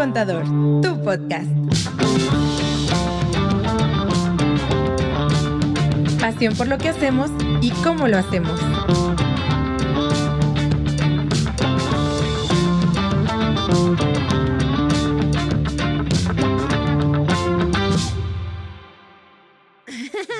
Contador, tu podcast. Pasión por lo que hacemos y cómo lo hacemos.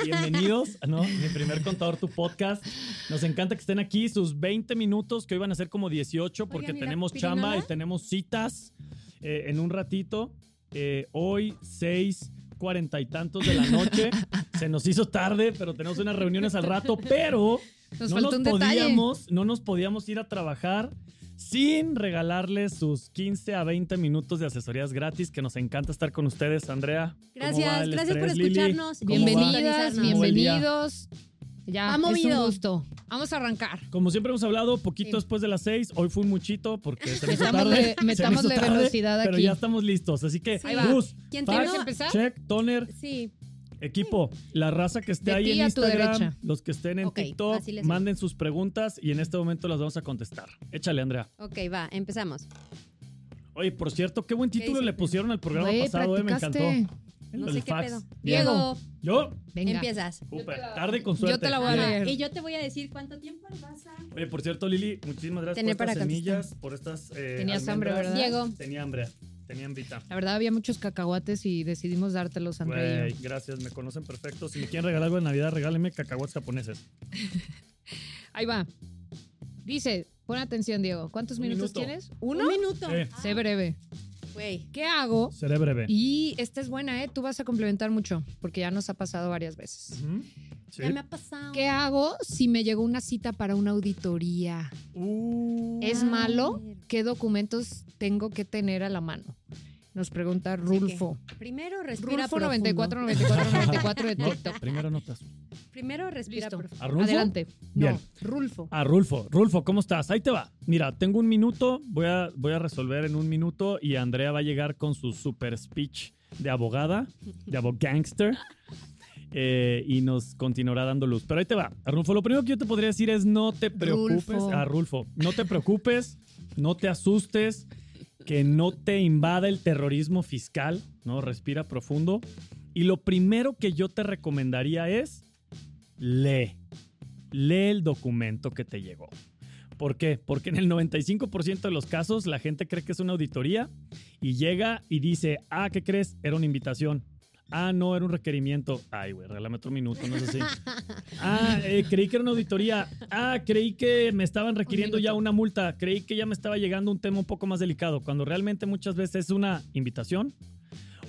Bienvenidos, ¿no? Mi primer contador, tu podcast. Nos encanta que estén aquí, sus 20 minutos, que hoy van a ser como 18, porque Oigan, ¿y la tenemos chamba y tenemos citas eh, en un ratito. Eh, hoy, 6, cuarenta y tantos de la noche. Se nos hizo tarde, pero tenemos unas reuniones al rato, pero Nos no nos detalle. podíamos, no nos podíamos ir a trabajar sin regalarles sus 15 a 20 minutos de asesorías gratis, que nos encanta estar con ustedes, Andrea. ¿cómo va Gracias, gracias por estrés, escucharnos. Bienvenidas, bienvenidos. Ya, Ha es un movido. gusto. Vamos a arrancar. Como siempre hemos hablado, poquito Sí. después de las 6, hoy fue un muchito porque se me hizo Metámosle- tarde. se me metámosle hizo tarde, velocidad Pero aquí. ya estamos listos, así que Sí. Ahí va. Gus, ¿Quién fax, tiene- ¿Vamos a empezar? check, toner, Sí, equipo, la raza que esté De ahí en a tu Instagram, derecha. los que estén en Ok, TikTok, así les- manden sus preguntas y en este momento las vamos a contestar. Échale, Andrea. ok, va, empezamos. Oye, por cierto, qué buen título dice le pusieron al programa Güey, pasado, eh, me encantó. No sé qué fax. pedo. Diego, Yo, Venga. empiezas. tarde y con suerte. Yo te la voy a leer. Y yo te voy a decir cuánto tiempo le vas a... Oye, por cierto, Lili, muchísimas gracias Tener por estas para semillas, por estas. eh, Tenías hambre. ¿verdad? Diego. Tenía hambre, tenía hambrita. La verdad, había muchos cacahuates y decidimos dártelos, Andrea Güey, yo. gracias, me conocen perfecto. Si me quieren regalar algo de Navidad, regálenme cacahuates japoneses. Ahí va. Dice, pon atención, Diego. ¿Cuántos Un minutos minuto. tienes? ¿Uno? Un minuto. Sí. Ah, Sé breve. Güey. ¿Qué hago? Seré breve. Y esta es buena, ¿eh? Tú vas a complementar mucho, porque ya nos ha pasado varias veces. Sí. Ya me ha pasado. ¿Qué hago si me llegó una cita para una auditoría? Uh, ¿Es A malo? ¿Qué documentos tengo que tener a la mano? Nos pregunta ¿De Rulfo. Primero respira Rulfo profundo. 94 94 94 de no, TikTok. primero notas. Primero respira. ¿A Rulfo? Adelante. Bien. No, Rulfo. A Rulfo. Rulfo, ¿cómo estás? Ahí te va. Mira, tengo un minuto, voy a, voy a resolver en un minuto y Andrea va a llegar con su super speech de abogada, de abogangster. eh, y nos continuará dando luz. Pero ahí te va. Rulfo, lo primero que yo te podría decir es no te preocupes. Rulfo. A Rulfo, no te preocupes, no te asustes, que no te invada el terrorismo fiscal, ¿no? Respira profundo. Y lo primero que yo te recomendaría es lee. Lee el documento que te llegó. ¿Por qué? Porque en el 95% de los casos la gente cree que es una auditoría y llega y dice, ah, ¿qué crees? Era una invitación. Ah, no, era un requerimiento. Ay, güey, regálame otro minuto, no es así. Ah, eh, creí que era una auditoría. Ah, creí que me estaban requiriendo ya una multa. Creí que ya me estaba llegando un tema un poco más delicado, cuando realmente muchas veces es una invitación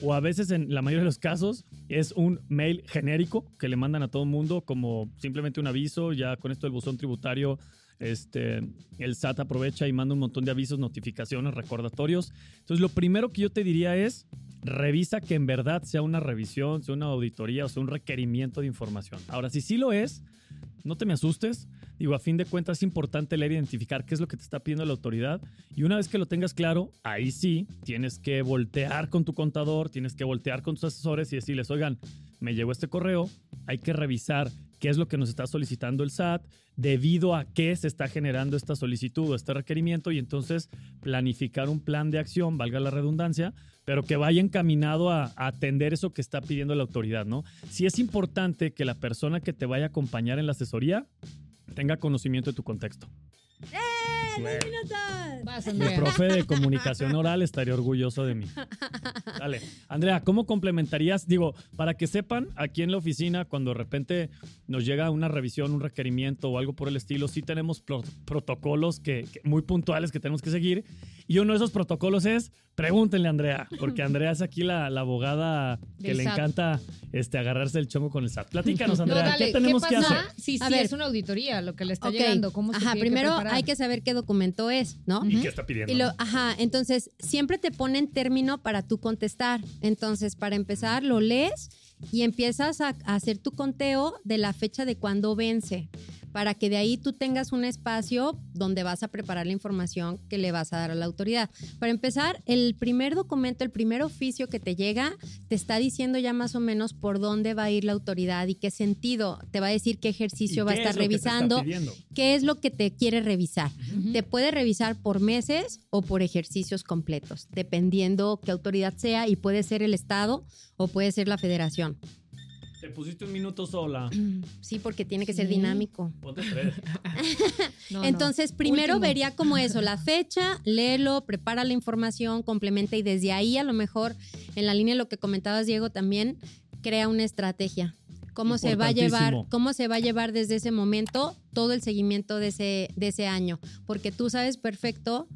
o a veces en la mayoría de los casos es un mail genérico que le mandan a todo el mundo como simplemente un aviso, ya con esto del buzón tributario este, el SAT aprovecha y manda un montón de avisos, notificaciones, recordatorios. Entonces, lo primero que yo te diría es, revisa que en verdad sea una revisión, sea una auditoría o sea un requerimiento de información. Ahora, si sí lo es, no te me asustes. Digo, a fin de cuentas es importante leer identificar qué es lo que te está pidiendo la autoridad. Y una vez que lo tengas claro, ahí sí tienes que voltear con tu contador, tienes que voltear con tus asesores y decirles, oigan, me llegó este correo, hay que revisar qué es lo que nos está solicitando el SAT, debido a qué se está generando esta solicitud o este requerimiento y entonces planificar un plan de acción, valga la redundancia, pero que vaya encaminado a, a atender eso que está pidiendo la autoridad, ¿no? Sí es importante que la persona que te vaya a acompañar en la asesoría tenga conocimiento de tu contexto. Güey, Vas, Mi Andrea. profe de comunicación oral estaría orgulloso de mí. Dale. Andrea, ¿cómo complementarías? Digo, para que sepan, aquí en la oficina, cuando de repente nos llega una revisión, un requerimiento o algo por el estilo, sí tenemos pro- protocolos que- muy puntuales que tenemos que seguir. Y uno de esos protocolos es, pregúntenle a Andrea, porque Andrea es aquí la, la abogada que Del le SAT. encanta este, agarrarse el chongo con el SAT. Platícanos, No, Andrea, dale, ¿qué tenemos que pasa hacer? si A sí ver. es una auditoría lo que le está Ok. llegando? ¿Cómo se Ajá, tiene primero preparar? hay que saber qué documento es, ¿no? ¿Y qué está pidiendo? Y lo, ajá, entonces siempre te ponen término para tú contestar. Entonces, para empezar, lo lees y empiezas a, a hacer tu conteo de la fecha de cuando vence. Para que de ahí tú tengas un espacio donde vas a preparar la información que le vas a dar a la autoridad. Para empezar, el primer documento, el primer oficio que te llega, te está diciendo ya más o menos por dónde va a ir la autoridad y qué sentido. Te va a decir qué ejercicio ¿Y va a estar es revisando, qué es lo que te quiere revisar. Te puede revisar por meses o por ejercicios completos, dependiendo qué autoridad sea y puede ser el Estado o puede ser la Federación. Te pusiste un minuto sola. Sí, porque tiene que ser dinámico. Ponte tres. No, no. Entonces, primero Último. vería como eso, la fecha, léelo, prepara la información, complementa y desde ahí a lo mejor, en la línea de lo que comentabas, Diego, también crea una estrategia. ¿Cómo se va a llevar, cómo se va a llevar desde ese momento todo el seguimiento de ese, de ese año? Porque tú sabes perfecto,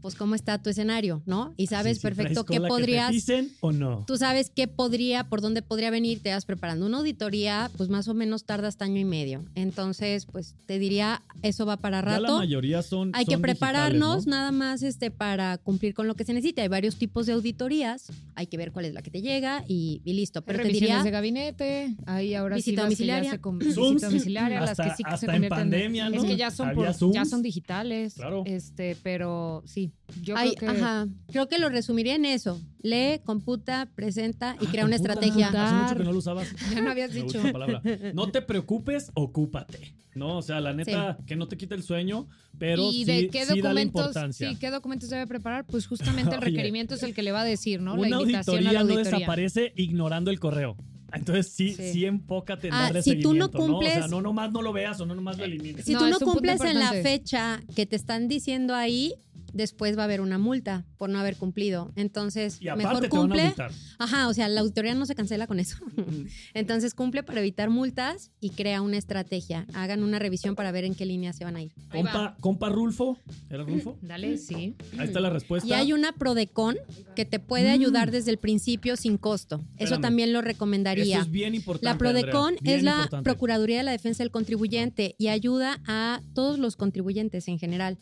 pues, cómo está tu escenario, ¿no? Y sabes Sí, sí, perfecto qué que te podrías dicen o no? tú sabes qué podría, por dónde podría venir, te vas preparando una auditoría, pues más o menos tarda hasta año y medio. Entonces, pues te diría, eso va para Ya la rato. mayoría son. Hay que prepararnos nada más este, para cumplir con lo que se necesita. Hay varios tipos de auditorías, hay que ver cuál es la que te llega y, y listo. Pero te diría, de gabinete, ahí ahora Visita sí que domiciliaria. se Zooms. visita domiciliaria, las Hasta- que sí que se hasta en convierten pandemia, ¿no? Es que ya son por- ya son digitales. Claro. Este, pero sí, yo Ay, creo que ajá, creo que lo resumiría en eso. Lee, computa, presenta y Ah, crea una computa. estrategia. Hace mucho que no lo usabas. ya no habías Me dicho. palabra. No te preocupes, ocúpate. No, o sea, la neta, que no te quite el sueño, pero y sí, de qué sí dale documentos, importancia. sí, qué documentos debe preparar, pues justamente el requerimiento es el que le va a decir, ¿no? La Una invitación a la auditoría no auditoría. desaparece ignorando el correo. Entonces sí, sí, Sí. enfócate en Ah, darle si tú no seguimiento, ¿no? O sea, cumples- no nomás no lo veas o no nomás lo elimines. Si No, tú no cumples en la fecha que te están diciendo ahí, después va a haber una multa por no haber cumplido. Entonces, y mejor te van a cumple. Ajá, o sea, la auditoría no se cancela con eso. Entonces cumple para evitar multas y crea una estrategia. Hagan una revisión para ver en qué línea se van a ir. Compa, compa Rulfo, ¿era Rulfo? Dale, sí. Ahí está la respuesta. Y hay una Prodecon que te puede ayudar desde el principio sin costo. Eso Mm. Espérame. también lo Eso recomendaría. es bien importante. La Prodecon Andrea, es la importante. Procuraduría de la Defensa del Contribuyente y ayuda a todos los contribuyentes en general.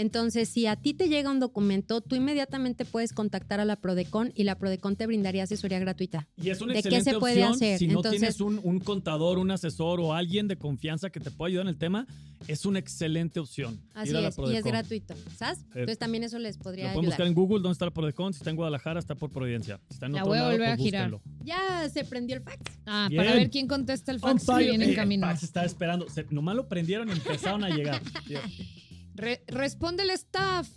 Entonces, si a ti te llega un documento, tú inmediatamente puedes contactar a la Prodecon y la Prodecon te brindaría asesoría gratuita. Y es una ¿De qué excelente se puede opción hacer? si no Entonces- tienes un, un contador, un asesor o alguien de confianza que te pueda ayudar en el tema, es una excelente opción. Así Ir a la es, y es gratuito. ¿Sabes? Entonces también eso les Lo podría pueden buscar en Google, ¿dónde está la Prodecon? Si está en Guadalajara, está por Providencia. Si está en La otro voy a lado, volver pues a girar. búsquenlo. Ya se prendió el fax. Ah, Bien. para ver quién contesta el fax que viene en Eh, camino. fax estaba esperando. Se- nomás lo prendieron y empezaron a llegar. Re- responde el staff.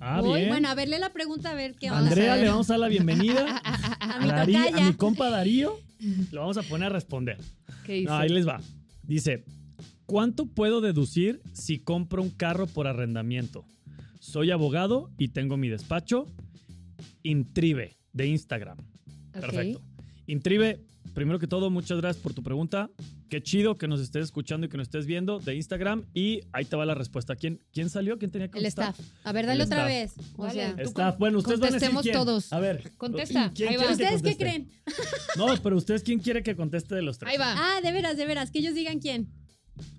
Ah, bien. Bueno, a ver, lee la pregunta a ver qué onda. Andrea, le vamos a dar la bienvenida. A mi Darí- a mi compa Darío, lo vamos a poner a responder. ¿Qué dice? No, ahí les va. Dice, ¿cuánto puedo deducir si compro un carro por arrendamiento? Soy abogado y tengo mi despacho. Intribe, de Instagram. Perfecto. Intribe, primero que todo, muchas gracias por tu pregunta. Qué chido que nos estés escuchando y que nos estés viendo de Instagram. Y ahí te va la respuesta. ¿Quién, quién salió? ¿Quién tenía que El contestar? staff. A ver, dale El otra staff. vez. O sea, Staff. Bueno, ustedes van a decir contestemos quién. todos. A ver. Contesta, ¿quién ahí va. que ¿ustedes qué creen? No, pero ustedes, ¿quién quiere que conteste de los tres? Ahí va. Ah, de veras, de veras, que ellos digan quién.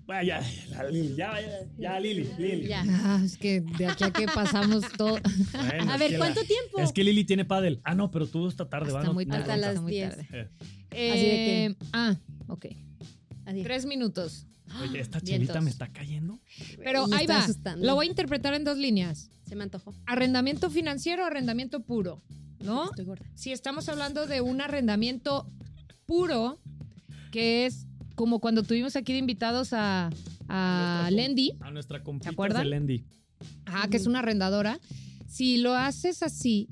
Bueno, ya, la Lili, ya, ya, ya, Lili, Lili. Ya. Ah, es que de aquí a que pasamos todo. Bueno, A ver, que ¿cuánto la- tiempo? Es que Lili tiene pádel. Ah, no, pero tú esta tarde, ¿va? Hasta No- muy no tarde. Hasta cuenta. las hasta muy 10. tarde. Eh, Eh, ah, ok. Así. Tres minutos. Oye, esta Vientos. chelita me está cayendo. Pero Me ahí está va. asustando. Lo voy a interpretar en dos líneas. Se me antojó. Arrendamiento financiero, arrendamiento puro. ¿No? Estoy gorda. Si estamos hablando de un arrendamiento puro, que es como cuando tuvimos aquí de invitados a, a Lendi, A nuestra compita acuerdan? de Lendi. ajá, que es una arrendadora, si lo haces así,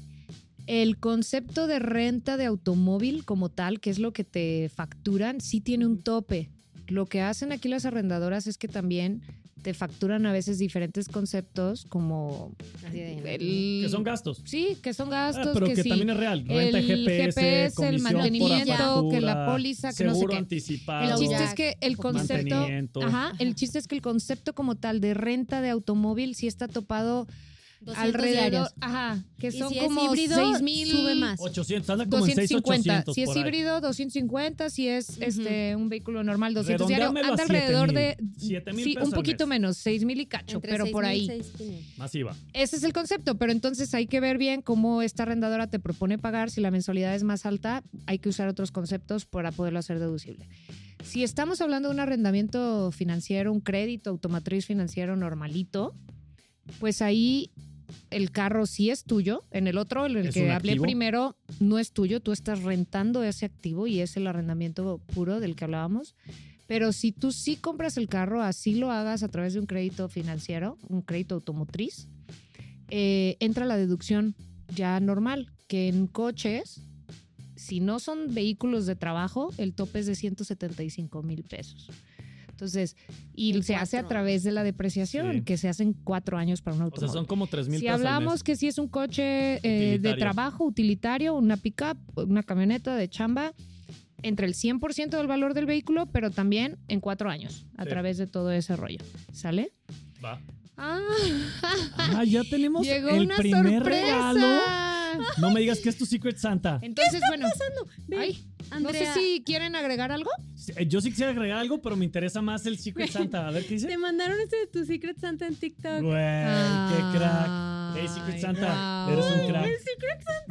el concepto de renta de automóvil como tal, que es lo que te facturan, sí tiene un tope. Lo que hacen aquí las arrendadoras es que también te facturan a veces diferentes conceptos como Así de- el... Que son gastos. Sí, que son Ah, gastos, pero que, que, sí. también es real. Renta el GPS, GPS, el mantenimiento, factura, que la póliza, que no sé seguro qué. anticipado. El chiste es que el concepto, ajá, el chiste es que el concepto como tal de renta de automóvil sí está topado 200 alrededor, diarios. ajá, que son si como híbrido, 6 mil, sube más. 800, anda como en 250. 6,800 Si es por híbrido, 250. Si es este un vehículo normal, 200 diario. Redondeámelo a Anda alrededor de 7,000 sí, pesos un al poquito mes. menos, 6 mil y cacho, Entre pero por 6,000 ahí. y 6,500. Masiva. Ese es el concepto, pero entonces hay que ver bien cómo esta arrendadora te propone pagar. Si la mensualidad es más alta, hay que usar otros conceptos para poderlo hacer deducible. Si estamos hablando de un arrendamiento financiero, un crédito automatriz financiero normalito, pues ahí el carro sí es tuyo. En el otro, en el ¿Es que hablé activo? primero, no es tuyo. Tú estás rentando ese activo y es el arrendamiento puro del que hablábamos. Pero si tú sí compras el carro, así lo hagas a través de un crédito financiero, un crédito automotriz, eh, entra la deducción ya normal, que en coches, si no son vehículos de trabajo, el tope es de 175 mil pesos. Entonces, y En se hace a través de la depreciación, Sí. que se hacen cuatro años para un O automóvil. sea, son como 3 mil Si pesos al hablamos mes. que si es un coche eh, de trabajo utilitario, una pickup, una camioneta de chamba, entre el 100% del valor del vehículo, pero también en cuatro años, a Sí. través de todo ese rollo. ¿Sale? Va. Ah, Ah, ya tenemos llegó el una primer sorpresa. regalo. No me digas que es tu Secret Santa. Entonces, bueno, Ve, ay, Andrea, no sé si quieren agregar algo. Eh, Yo sí quisiera agregar algo, pero me interesa más el Secret Santa. A ver qué te dice. mandaron este de tu Secret Santa en TikTok. Güey, qué crack. Hey, Secret Santa, wow. eres un crack.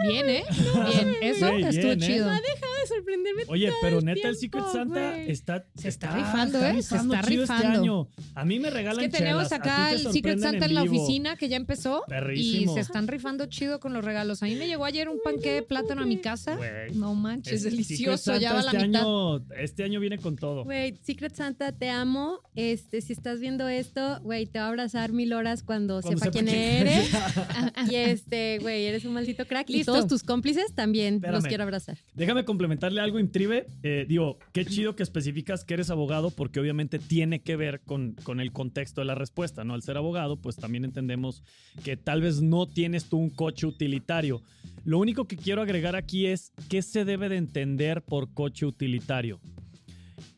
Bien, ¿eh? Bien, eso Güey, estuvo bien, ¿eh? chido. Deja de sorprenderme. Oye, todo pero el neta, el Secret Santa está, Se está rifando, ¿eh? Se rifando está chido este rifando. año. A mí me Es regalan que tenemos chelas, acá te el Secret Santa en la oficina que ya empezó y Perrísimo. se están rifando chido con los regalos. A mí me llegó ayer un panqué de plátano a mi casa. No manches, Es- delicioso, ya va la este mitad. Año, este año viene con todo. Güey, Secret Santa, te amo. Este, si estás viendo esto, güey, te va a abrazar mil horas cuando, Cuando sepa, sepa quién eres. y este, güey, eres un maldito crack. Listo. Y todos tus cómplices también los Espérame. quiero abrazar. Déjame complementarle algo, Intribe. Eh, digo, qué chido que especificas que eres abogado, porque obviamente tiene que ver con, con el contexto de la respuesta, ¿no? Al ser abogado, pues también entendemos que tal vez no tienes tú un coche utilitario. Lo único que quiero agregar aquí es qué se debe de entender por coche utilitario.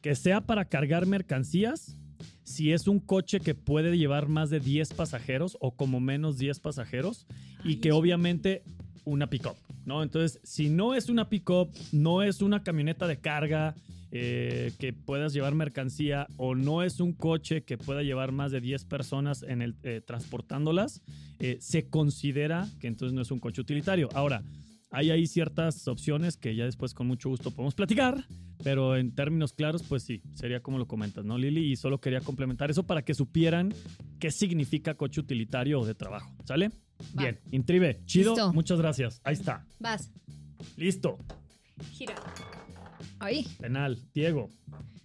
Que sea para cargar mercancías, si es un coche que puede llevar más de 10 pasajeros o como menos 10 pasajeros y que obviamente una pick-up, ¿no? Entonces, si no es una pick-up, no es una camioneta de carga eh, que puedas llevar mercancía o no es un coche que pueda llevar más de 10 personas en el, eh, transportándolas, eh, se considera que entonces no es un coche utilitario. Ahora, hay ahí ciertas opciones que ya después con mucho gusto podemos platicar, pero en términos claros, pues sí, sería como lo comentas, ¿no, Lili? Y solo quería complementar eso para que supieran qué significa coche utilitario o de trabajo, ¿sale? Va. Bien, Intribe, chido, Listo. muchas gracias. Ahí está, Vas. listo. Gira. Ahí, Penal, Diego,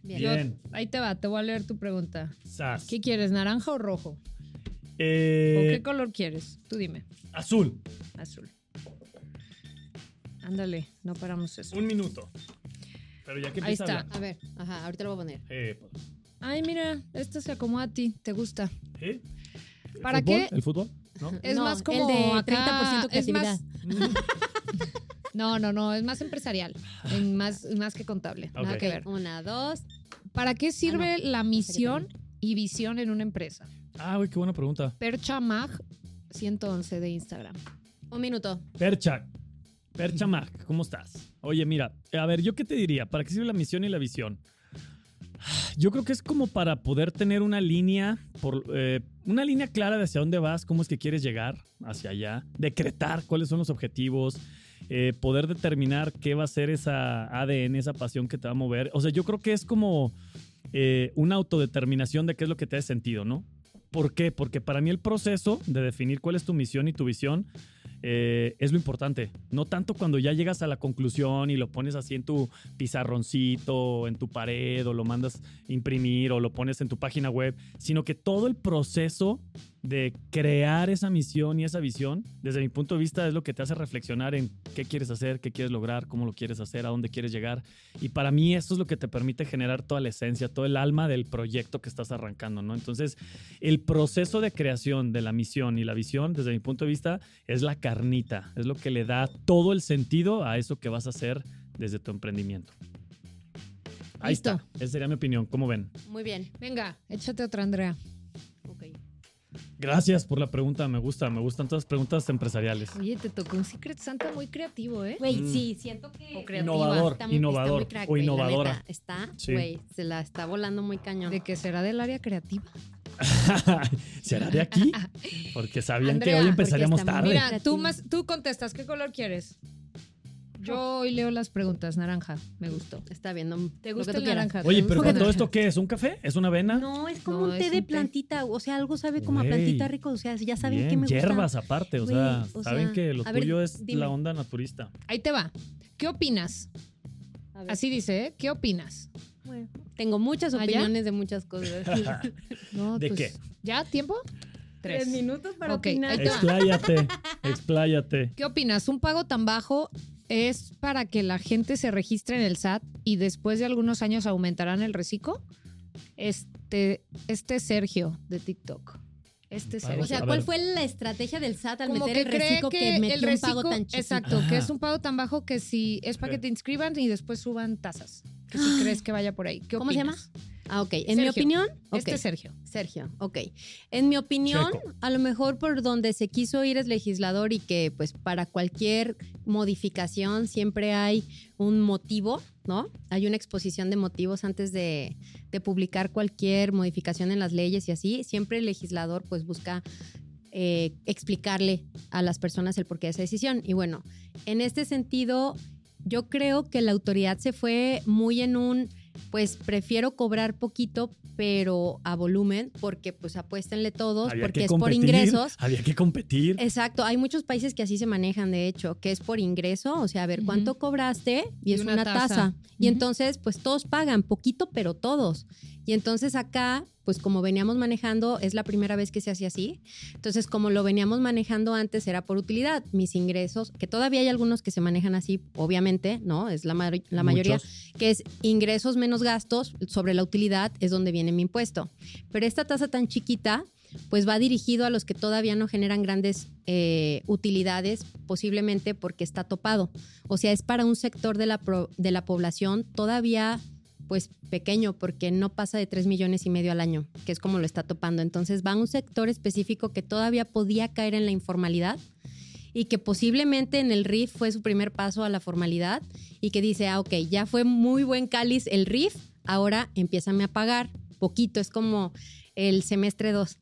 Bien. bien, ahí te va, te voy a leer tu pregunta. sas. ¿Qué quieres, naranja o rojo? ¿O Eh, qué color quieres? Tú dime. azul, Azul. Ándale, no paramos eso. un minuto. Pero ya que Ahí a está. A ver, ajá, ahorita lo voy a poner. Eh, pues, Ay, mira, esto se acomoda a ti, te gusta. ¿eh? ¿El ¿Para fútbol? qué? ¿El fútbol? ¿No? Es No, más como el de acá, 30% es creatividad. más- no, no, no, es más empresarial, en más, más que contable, nada Ok. que ver. Una, dos. ¿Para qué sirve la que misión y visión en una empresa? Ah, güey, qué buena pregunta. Percha Mag 111 de Instagram. Un minuto. Percha, Percha Mac, ¿cómo estás? Oye, mira, a ver, ¿yo qué te diría? ¿Para qué sirve la misión y la visión? Yo creo que es como para poder tener una línea, por, eh, una línea clara de hacia dónde vas, cómo es que quieres llegar hacia allá, decretar cuáles son los objetivos, eh, poder determinar qué va a ser esa ADN, esa pasión que te va a mover. O sea, yo creo que es como eh, una autodeterminación de qué es lo que te hace sentido, ¿no? ¿Por qué? Porque para mí el proceso de definir cuál es tu misión y tu visión eh, es lo importante. No tanto cuando ya llegas a la conclusión y lo pones así en tu pizarroncito, en tu pared, o lo mandas imprimir, o lo pones en tu página web, sino que todo el proceso de crear esa misión y esa visión, desde mi punto de vista, es lo que te hace reflexionar en qué quieres hacer, qué quieres lograr, cómo lo quieres hacer, a dónde quieres llegar. Y para mí eso es lo que te permite generar toda la esencia, todo el alma del proyecto que estás arrancando, ¿no? Entonces, el proceso de creación de la misión y la visión, desde mi punto de vista, es la carnita, es lo que le da todo el sentido a eso que vas a hacer desde tu emprendimiento. Ahí Listo. está, esa sería mi opinión, ¿cómo ven? Muy bien. Venga, échate otra, Andrea. Gracias por la pregunta, me gusta, me gustan todas las preguntas empresariales. Oye, te tocó un Secret Santa muy creativo, ¿eh? Güey, Mm. sí, siento que. O creativa. Innovador, Está muy- innovador está muy crack, o innovadora. neta. Está, Sí. güey, se la está volando muy cañón. ¿De que será del área creativa? ¿Será de aquí? Porque sabían Andrea, que hoy empezaríamos tarde. Mira, tú, más, tú contestas, ¿qué color quieres? Yo hoy leo las preguntas, naranja. Me gustó. Está bien. no- ¿Te gusta que el naranja? ¿Te Oye, pero con todo esto, ¿qué es? ¿Un café? ¿Es una avena? No, es como No, un es té de un té. plantita. O sea, algo sabe como a Güey. plantita rico. O sea, ya saben Bien, qué me gusta. hierbas aparte, o Güey, sea, o saben sea, que lo a ver, tuyo es dime. la onda naturista. Ahí te va. ¿Qué opinas? A ver, Así dice, ¿eh? ¿Qué opinas? bueno, tengo muchas ¿Ah, ya? opiniones de muchas cosas. No, ¿De pues, qué? ¿Ya? ¿Tiempo? Tres. minutos para Ok, opinar. ahí te va. Expláyate, expláyate. ¿Qué opinas? ¿Un pago tan bajo es para que la gente se registre en el SAT y después de algunos años aumentarán el reciclo? Este, este Sergio de TikTok. Este Pago- Sergio. O sea, ¿cuál fue la estrategia del SAT al como meter que el reciclo que, que, metió el un pago tan chiquito? exacto, que es un pago tan bajo que si es para que te inscriban y después suban tasas. Que si crees que vaya por ahí. ¿Qué ¿Cómo se llama? Ah, ok. En mi opinión. Este Sergio. Sergio, ok. En mi opinión, Checo. a lo mejor por donde se quiso ir es legislador y que pues para cualquier modificación siempre hay un motivo, ¿no? Hay una exposición de motivos antes de, de publicar cualquier modificación en las leyes y así. Siempre el legislador pues busca eh, explicarle a las personas el porqué de esa decisión. Y bueno, en este sentido, yo creo que la autoridad se fue muy en un, pues prefiero cobrar poquito, pero a volumen, porque pues apuéstenle todos, Había porque que es por ingresos. Había que competir. Exacto, hay muchos países que así se manejan, de hecho, que es por ingreso, o sea, a ver. ¿cuánto cobraste? Y, Y es una una, tasa. tasa. Y entonces, pues todos pagan, poquito, pero todos. Y entonces acá, pues como veníamos manejando, es la primera vez que se hace así. Entonces, como lo veníamos manejando antes, era por utilidad. Mis ingresos, que todavía hay algunos que se manejan así, obviamente, ¿no? Es la, ma- la mayoría que es ingresos menos gastos sobre la utilidad, es donde viene mi impuesto. Pero esta tasa tan chiquita, pues va dirigido a los que todavía no generan grandes eh, utilidades, posiblemente porque está topado. O sea, es para un sector de la, pro- de la población todavía pues pequeño porque no pasa de 3 millones y medio al año, que es como lo está topando. Entonces va a un sector específico que todavía podía caer en la informalidad y que posiblemente en el RIF fue su primer paso a la formalidad y que dice, ah, ok, ya fue muy buen cáliz el RIF, ahora empiézame a pagar poquito, es como el semestre 2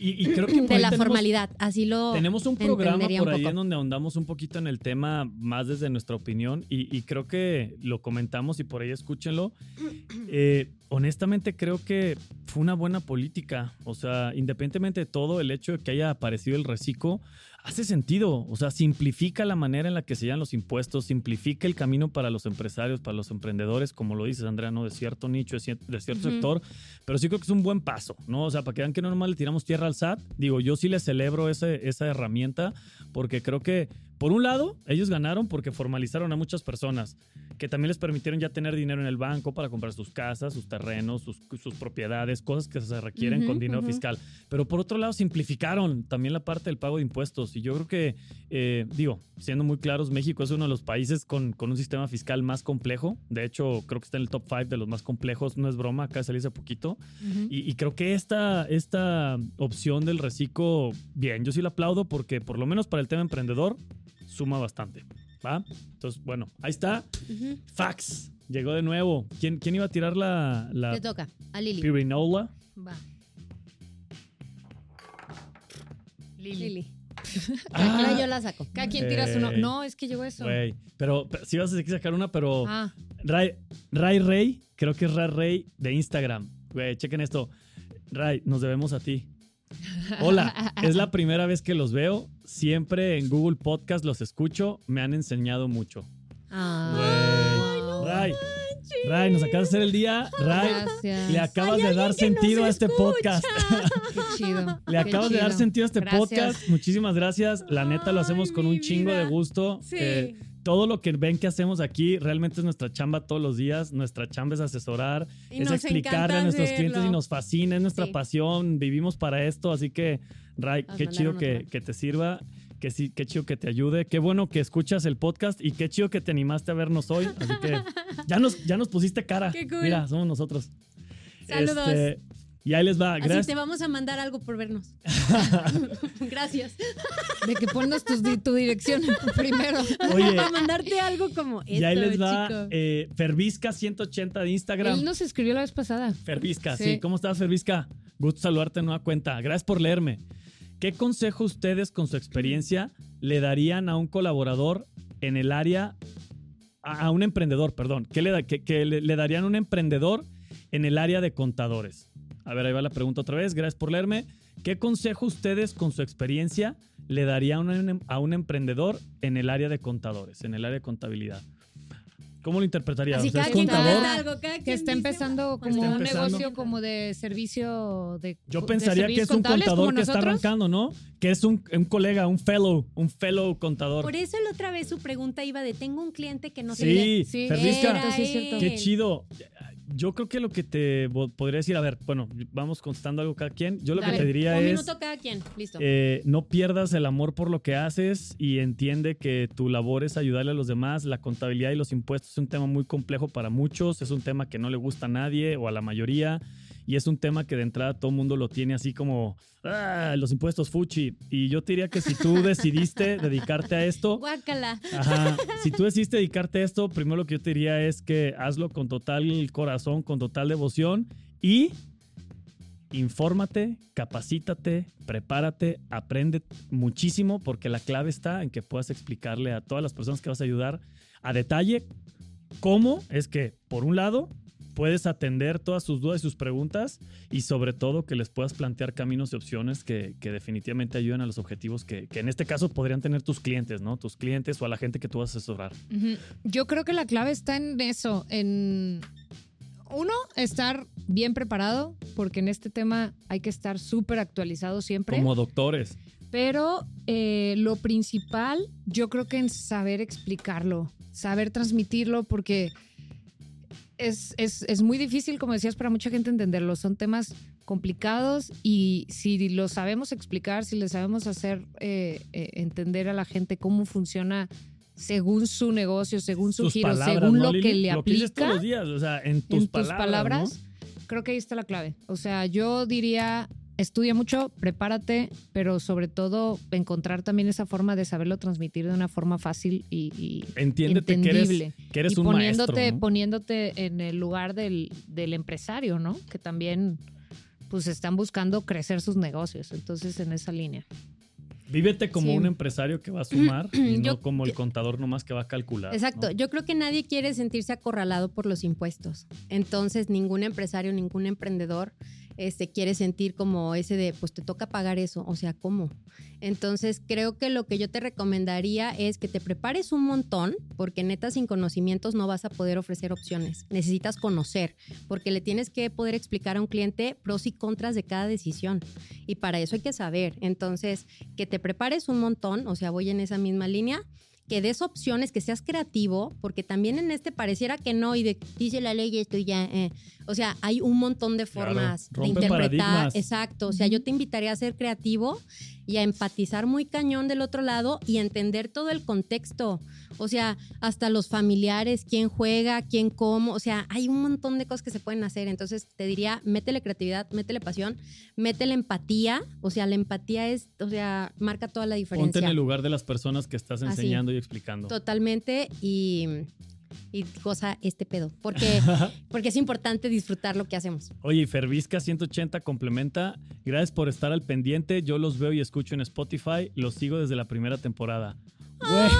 Y, y creo que de la tenemos- formalidad, así lo... Tenemos un programa por un ahí en donde ahondamos un poquito en el tema más desde nuestra opinión y, y creo que lo comentamos y por ahí escúchenlo. Eh, honestamente creo que fue una buena política. O sea, independientemente de todo, el hecho de que haya aparecido el reciclo hace sentido. O sea, simplifica la manera en la que se llevan los impuestos, simplifica el camino para los empresarios, para los emprendedores, como lo dices, Andrea, ¿no? De cierto nicho, de cier- de cierto sector. Pero sí creo que es un buen paso, ¿no? O sea, para que vean que no nomás le tiramos tierra al SAT, digo, yo sí le celebro ese- esa herramienta porque creo que, por un lado, ellos ganaron porque formalizaron a muchas personas que también les permitieron ya tener dinero en el banco para comprar sus casas, sus terrenos, sus, sus propiedades, cosas que se requieren con dinero fiscal. Pero por otro lado, simplificaron también la parte del pago de impuestos. Y yo creo que, eh, digo, siendo muy claros, México es uno de los países con, con un sistema fiscal más complejo. De hecho, creo que está en el top 5 de los más complejos. No es broma, acá salí hace poquito. Ujú. Y, y creo que esta, esta opción del reciclo, bien, yo sí la aplaudo porque por lo menos para el tema emprendedor suma bastante. ¿Va? Entonces, bueno, ahí está. Fax. Llegó de nuevo. ¿Quién, quién iba a tirar la, la Te toca, a Lili. pirinola? Va. Lili. Lili. Ah, yo la saco. Cada quien tira su no. Ey. No, es que llegó eso. Güey, pero, pero sí vas a sacar una, pero Ah, Ray, Ray Rey, creo que es Ray Rey de Instagram. Güey, chequen esto. Ray, nos debemos a ti. Hola, es la primera vez que los veo. Siempre en Google Podcast los escucho. Me han enseñado mucho. Ah. Ray, Ray, nos acabas de hacer el día. Ray, gracias. le acabas de dar sentido a este podcast. Qué chido. Le acabas de dar sentido a este Gracias. podcast. Muchísimas gracias. La neta lo hacemos con un chingo de gusto. Sí. Eh, todo lo que ven que hacemos aquí realmente es nuestra chamba todos los días. Nuestra chamba es asesorar, Y es explicarle a nuestros hacerlo. clientes y nos fascina, es nuestra Sí. pasión. Vivimos para esto. Así que, Ray, Nos qué chido que te sirva. Que sí, qué chido que te ayude. Qué bueno que escuchas el podcast y qué chido que te animaste a vernos hoy. Así que ya nos, ya nos pusiste cara. Qué cool. Mira, somos nosotros. Saludos. Este, y ahí les va. Así Gracias. te vamos a mandar algo por vernos. Gracias. De que di- tu dirección primero. Oye, Para mandarte algo como esto, y ahí les va eh, Fervisca180 de Instagram. Él nos escribió la vez pasada. Fervisca, sí. Sí. ¿Cómo estás, Fervisca? Gusto saludarte en nueva cuenta. Gracias por leerme. ¿Qué consejo ustedes con su experiencia le darían a un colaborador en el área a, a un emprendedor, perdón. ¿Qué le, da- que, que le, le darían a un emprendedor en el área de contadores? A ver, ahí va la pregunta otra vez. Gracias por leerme. ¿Qué consejo ustedes, con su experiencia, le darían a un, a un emprendedor en el área de contadores, en el área de contabilidad? ¿Cómo lo interpretaría? Así O sea, cada ¿es quien contador? comenta algo, cada Que está empezando "Bueno, como Está un empezando. negocio como de servicio de Yo de pensaría que es un contador que está arrancando, ¿no? Que es un, un colega, un fellow, un fellow contador. Por eso la otra vez su pregunta iba de tengo un cliente que no sé Sí, qué. Sí, cierto. Qué chido. Yo creo que lo que te podría decir, a ver, bueno, vamos contestando algo cada quien. Yo lo Dale. que te diría Un es, minuto cada quien. Listo. eh, no pierdas el amor por lo que haces y entiende que tu labor es ayudarle a los demás. La contabilidad y los impuestos es un tema muy complejo para muchos, es un tema que no le gusta a nadie o a la mayoría y es un tema que de entrada todo el mundo lo tiene así como, "Ah, los impuestos fuchi. Y yo te diría que si tú decidiste dedicarte a esto, Guácala. Ajá. Si tú decidiste dedicarte a esto, primero lo que yo te diría es que hazlo con total corazón, con total devoción y infórmate, capacítate, prepárate, aprende muchísimo porque la clave está en que puedas explicarle a todas las personas que vas a ayudar a detalle cómo es que, por un lado, puedes atender todas sus dudas y sus preguntas y sobre todo que les puedas plantear caminos y opciones que, que definitivamente ayuden a los objetivos que, que en este caso podrían tener tus clientes, ¿no? Tus clientes o a la gente que tú vas a asesorar. Yo creo que la clave está en eso, en uno, estar bien preparado, porque en este tema hay que estar súper actualizado siempre. Como doctores. Pero eh, lo principal, yo creo que en saber explicarlo, saber transmitirlo, porque es, es- es muy difícil, como decías, para mucha gente entenderlo. Son temas complicados y si lo sabemos explicar, si le sabemos hacer eh, eh, entender a la gente cómo funciona según su negocio, según su Tus giro, palabras, según ¿no, lo Lili? que le Lo que dices todos aplica los días, o sea, en tus en tus palabras. palabras, ¿no? creo que ahí está la clave. O sea, yo diría, estudia mucho, prepárate, pero sobre todo encontrar también esa forma de saberlo transmitir de una forma fácil y, y Entiéndete que eres, entendible. que eres y un poniéndote, maestro. ¿no? poniéndote en el lugar del, del empresario, ¿no? Que también pues están buscando crecer sus negocios. Entonces, en esa línea. Vívete como Sí. un empresario que va a sumar y no Yo- como el contador nomás que va a calcular. Exacto, ¿no? yo creo que nadie quiere sentirse acorralado por los impuestos. Entonces, ningún empresario, ningún emprendedor este, quiere sentir como ese de, pues te toca pagar eso, o sea, ¿cómo? Entonces, creo que lo que yo te recomendaría es que te prepares un montón, porque neta sin conocimientos no vas a poder ofrecer opciones. Necesitas conocer, porque le tienes que poder explicar a un cliente pros y contras de cada decisión. Y para eso hay que saber. Entonces, que te prepares un montón, o sea, voy en esa misma línea que des opciones, que seas creativo, porque también en este pareciera que no, y de dice la ley esto y ya. eh. O sea, hay un montón de Claro, formas de interpretar. paradigmas. Exacto. O sea, yo te invitaría a ser creativo y a empatizar muy cañón del otro lado y a entender todo el contexto. O sea, hasta los familiares, quién juega, quién cómo. O sea, hay un montón de cosas que se pueden hacer. Entonces, te diría, métele creatividad, métele pasión, métele empatía. O sea, la empatía es, o sea, marca toda la diferencia. Ponte en el lugar de las personas que estás Así. enseñando y explicando. Totalmente y, y goza este pedo. Porque, porque es importante disfrutar lo que hacemos. Oye, Fervisca 180 complementa. Gracias por estar al pendiente. Yo los veo y escucho en Spotify. Los sigo desde la primera temporada. Güey,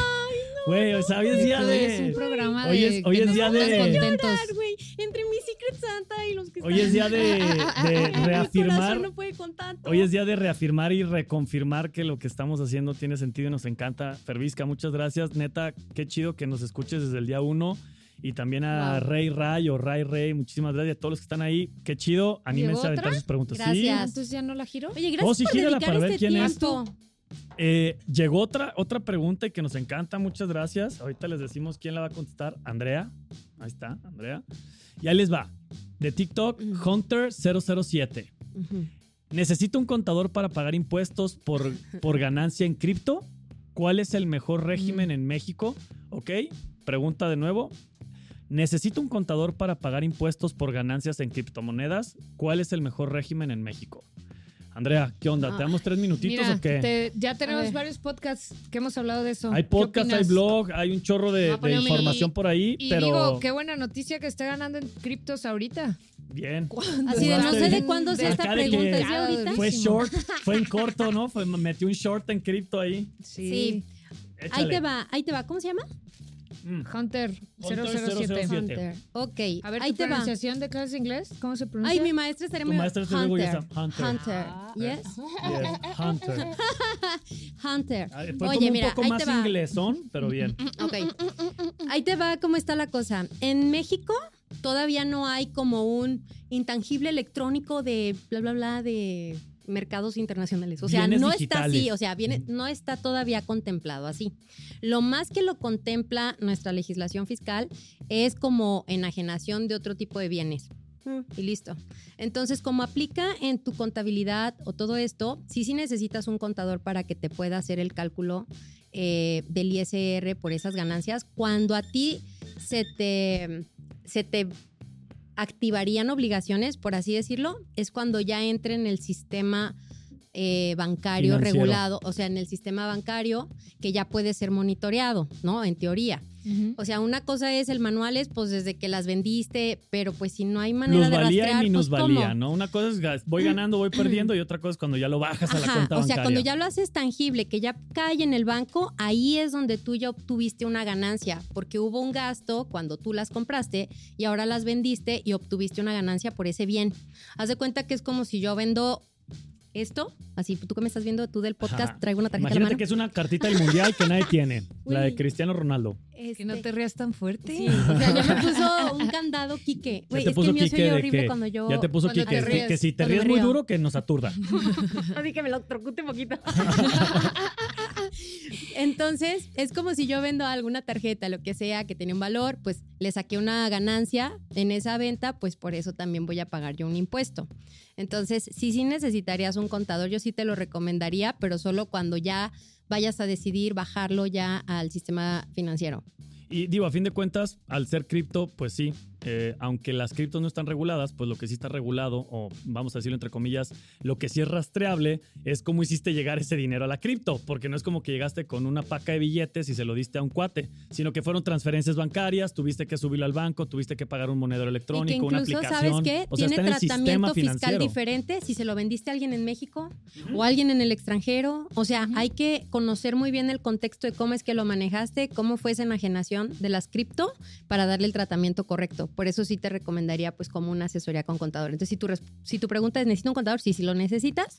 güey, o sea, hoy es día Hoy es un de. programa Hoy de es- hoy que es nos día de- contentos. güey, entre mi Secret Santa y los que Hoy es día de, de Mi corazón reafirmar. no puede con tanto. Hoy es día de reafirmar y reconfirmar que lo que estamos haciendo tiene sentido y nos encanta. Fervisca, muchas gracias. Neta, qué chido que nos escuches desde el día uno. Y también a Wow. Rey Ray o Ray Rey, muchísimas gracias a todos los que están ahí. Qué chido. Anímense a aventar sus preguntas. Sí. Gracias. Entonces ya no la giro. Oye, gracias Oh, sí, por dedicar para ver este quién es. Eh, llegó otra, otra pregunta y que nos encanta. Muchas gracias. Ahorita les decimos quién la va a contestar. Andrea. Ahí está, Andrea. Y ahí les va. De TikTok, Mm. Hunter007. Ujú. ¿Necesito un contador para pagar impuestos por, por ganancia en cripto? ¿Cuál es el mejor régimen en México? ¿Ok? Pregunta de nuevo. ¿Necesito un contador para pagar impuestos por ganancias en criptomonedas? ¿Cuál es el mejor régimen en México? Andrea, ¿qué onda? ¿Te Ah. damos tres minutitos Mira, o qué? te- ya tenemos varios podcasts que hemos hablado de eso. Hay ¿Qué podcast, hay blog, hay un chorro de, información por ahí, Y pero digo, qué buena noticia que esté ganando en criptos ahorita. bien. Así de no sé de cuándo sea esta pregunta, que- ¿es ahorita? Fue short, fue en corto, ¿no? Fue, metí un short en cripto ahí. Sí. Sí. Ahí te va, ahí te va. ¿Cómo se llama? Mm. Hunter Hunter 007. 007. Hunter. Ok, A ver, ahí ¿tu te va. pronunciación de clases de inglés? ¿Cómo se pronuncia? Ay, mi maestra estaría muy... maestra Hunter. está. Hunter. Hunter. Ah. Yes. Yes, Hunter. Hunter. Ah, Fue Oye, como mira, un poco ahí más te va. inglesón, pero bien. Ok. Ahí te va cómo está la cosa. En México todavía no hay como un intangible electrónico de bla, bla, bla, de mercados internacionales. O sea, Bienes no digitales. está así, o sea, viene, no está todavía contemplado así. Lo más que lo contempla nuestra legislación fiscal es como enajenación de otro tipo de bienes. Mm, Y listo. Entonces, como aplica en tu contabilidad o todo esto, sí, sí necesitas un contador para que te pueda hacer el cálculo eh, del ISR por esas ganancias. Cuando a ti se te, se te activarían obligaciones, por así decirlo, es cuando ya entre en el sistema eh, bancario Financiero. regulado, o sea, en el sistema bancario que ya puede ser monitoreado, ¿no? En teoría. O sea, una cosa es el manuales, pues desde que las vendiste, pero pues si no hay manera de Plusvalía rastrear, y minusvalía, pues, ¿no? Una cosa es voy ganando, voy perdiendo y otra cosa es cuando ya lo bajas a la cuenta o sea, bancaria. cuando ya lo haces tangible, que ya cae en el banco, ahí es donde tú ya obtuviste una ganancia, porque hubo un gasto cuando tú las compraste y ahora las vendiste y obtuviste una ganancia por ese bien. Haz de cuenta que es como si yo vendo esto, así tú que me estás viendo tú del podcast, Ajá. traigo una tarjeta en la Imagínate mano. que es una cartita del mundial que nadie tiene. La de. Cristiano Ronaldo. Que no Este, te rías tan fuerte. Sí, o sea, ya me puso un candado, Quique. Ya Güey, te es que puso el mío Quique se oye de horrible que- cuando yo... Ya te puso Quique, te que, ríes, que si te ríes muy duro, que nos aturda. Así que me lo trocute un poquito. Entonces, es como si yo vendo alguna tarjeta, lo que sea, que tenía un valor, pues le saqué una ganancia en esa venta, pues por eso también voy a pagar yo un impuesto. Entonces, sí, sí necesitarías un contador, yo sí te lo recomendaría, pero solo cuando ya vayas a decidir bajarlo ya al sistema financiero. Y digo, a fin de cuentas, al ser cripto, pues sí, eh, aunque las criptos no están reguladas, pues lo que sí está regulado, o vamos a decirlo entre comillas, lo que sí es rastreable es cómo hiciste llegar ese dinero a la cripto, porque no es como que llegaste con una paca de billetes y se lo diste a un cuate, sino que fueron transferencias bancarias, tuviste que subirlo al banco, tuviste que pagar un monedero Y que electrónico, una incluso, aplicación. ¿sabes qué? O sea, Tiene tratamiento fiscal diferente si se lo vendiste a alguien en México o a alguien en el extranjero. O sea, hay que conocer muy bien el contexto de cómo es que lo manejaste, cómo fue esa enajenación de las cripto para darle el tratamiento correcto. Por eso sí te recomendaría pues como una asesoría con contador. Entonces, si tu, si tu pregunta es, ¿necesito un contador? Sí, si lo necesitas.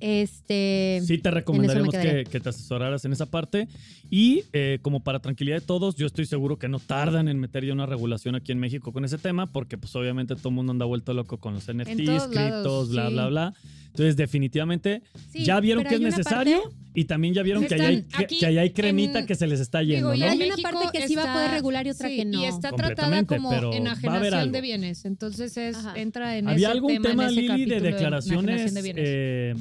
Este... Sí, te recomendaríamos que, te asesoraras en esa parte. Y eh, como para tranquilidad de todos, yo estoy seguro que no tardan en meter ya una regulación aquí en México con ese tema, porque pues obviamente todo el mundo anda vuelto loco con los NFTs, criptos, bla, bla, bla. Entonces, definitivamente, Sí, ya vieron que es necesario parte- y también ya vieron que, allá hay, que, aquí que allá hay cremita en- que se les está yendo, Digo, y ¿no? Hay una parte que sí va a poder regular y otra sí, que no. Y está tratada como enajenación de bienes. Entonces es, Ajá. entra en Había ese algún tema, tema, en ese Lili, de declaraciones de eh,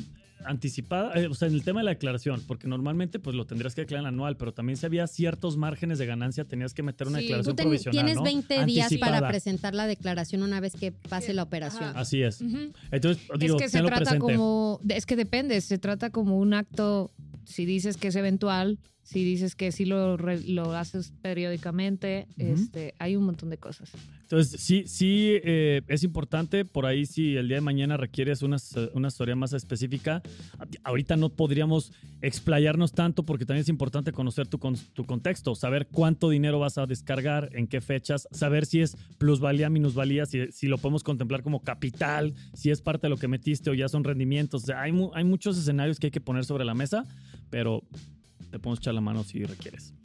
anticipada, eh, o sea, en el tema de la declaración, porque normalmente pues lo tendrías que declarar en anual, pero también si había ciertos márgenes de ganancia, tenías que meter una Sí. declaración Tú ten- provisional, tienes ¿no? 20 días Anticipada. para presentar la declaración una vez que pase la operación. Así es. Ujú. Entonces, digo, es que se trata presente. como, es que depende, se trata como un acto, si dices que es eventual, si dices que sí lo, lo haces periódicamente, Ujú. este, hay un montón de cosas. Entonces, sí, sí eh, es importante. Por ahí, si el día de mañana requieres una, una asesoría más específica, ahorita no podríamos explayarnos tanto porque también es importante conocer tu, con- tu contexto, saber cuánto dinero vas a descargar, en qué fechas, saber si es plusvalía, minusvalía, si, si lo podemos contemplar como capital, si es parte de lo que metiste o ya son rendimientos. O sea, hay, mu- hay muchos escenarios que hay que poner sobre la mesa, pero te podemos echar la mano si requieres.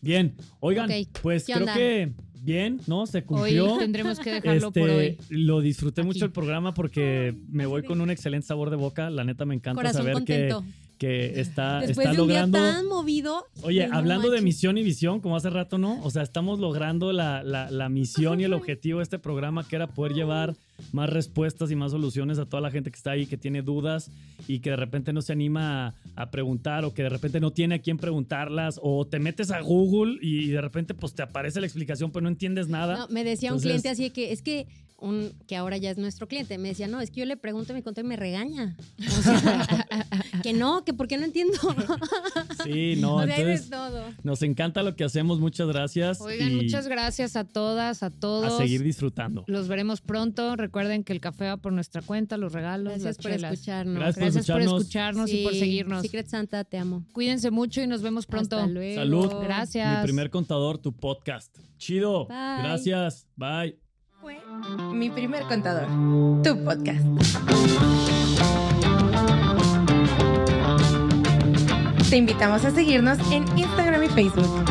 Bien, oigan, pues ¿qué creo onda? que bien, ¿no? Se Hoy cumplió. tendremos que dejarlo por Este, hoy. Lo disfruté Aquí. mucho el programa porque me voy con un excelente sabor de boca. La neta me encanta corazón saber que, contento. que está, Después está de un logrando. día tan movido. Oye, no hablando de misión y visión, como hace rato, ¿no? O sea, estamos logrando la, la- la misión y el objetivo de este programa, que era poder llevar más respuestas y más soluciones a toda la gente que está ahí, que tiene dudas y que de repente no se anima a, a preguntar o que de repente no tiene a quién preguntarlas o te metes a Google y de repente pues te aparece la explicación pero no entiendes nada. No, me decía un cliente así que es que un que ahora ya es nuestro cliente, me decía, no, es que yo le pregunto a mi contador y me regaña. O sea, que no, que por qué no entiendo. Sí, no, O sea, hay de entonces todo. nos encanta lo que hacemos, muchas gracias. Oigan, y muchas gracias a todas, a todos. A seguir disfrutando. Los veremos pronto. Recuerden que el café va por nuestra cuenta, los regalos, Gracias las por chelas. escucharnos. Gracias por Gracias por escucharnos. escucharnos y por seguirnos. Secret Santa, te amo. Cuídense mucho y nos vemos pronto. Hasta luego. Salud. Gracias. Mi primer contador, tu podcast. Chido. Bye. Gracias. Bye. Fue mi primer contador, tu podcast. Te invitamos a seguirnos en Instagram y Facebook.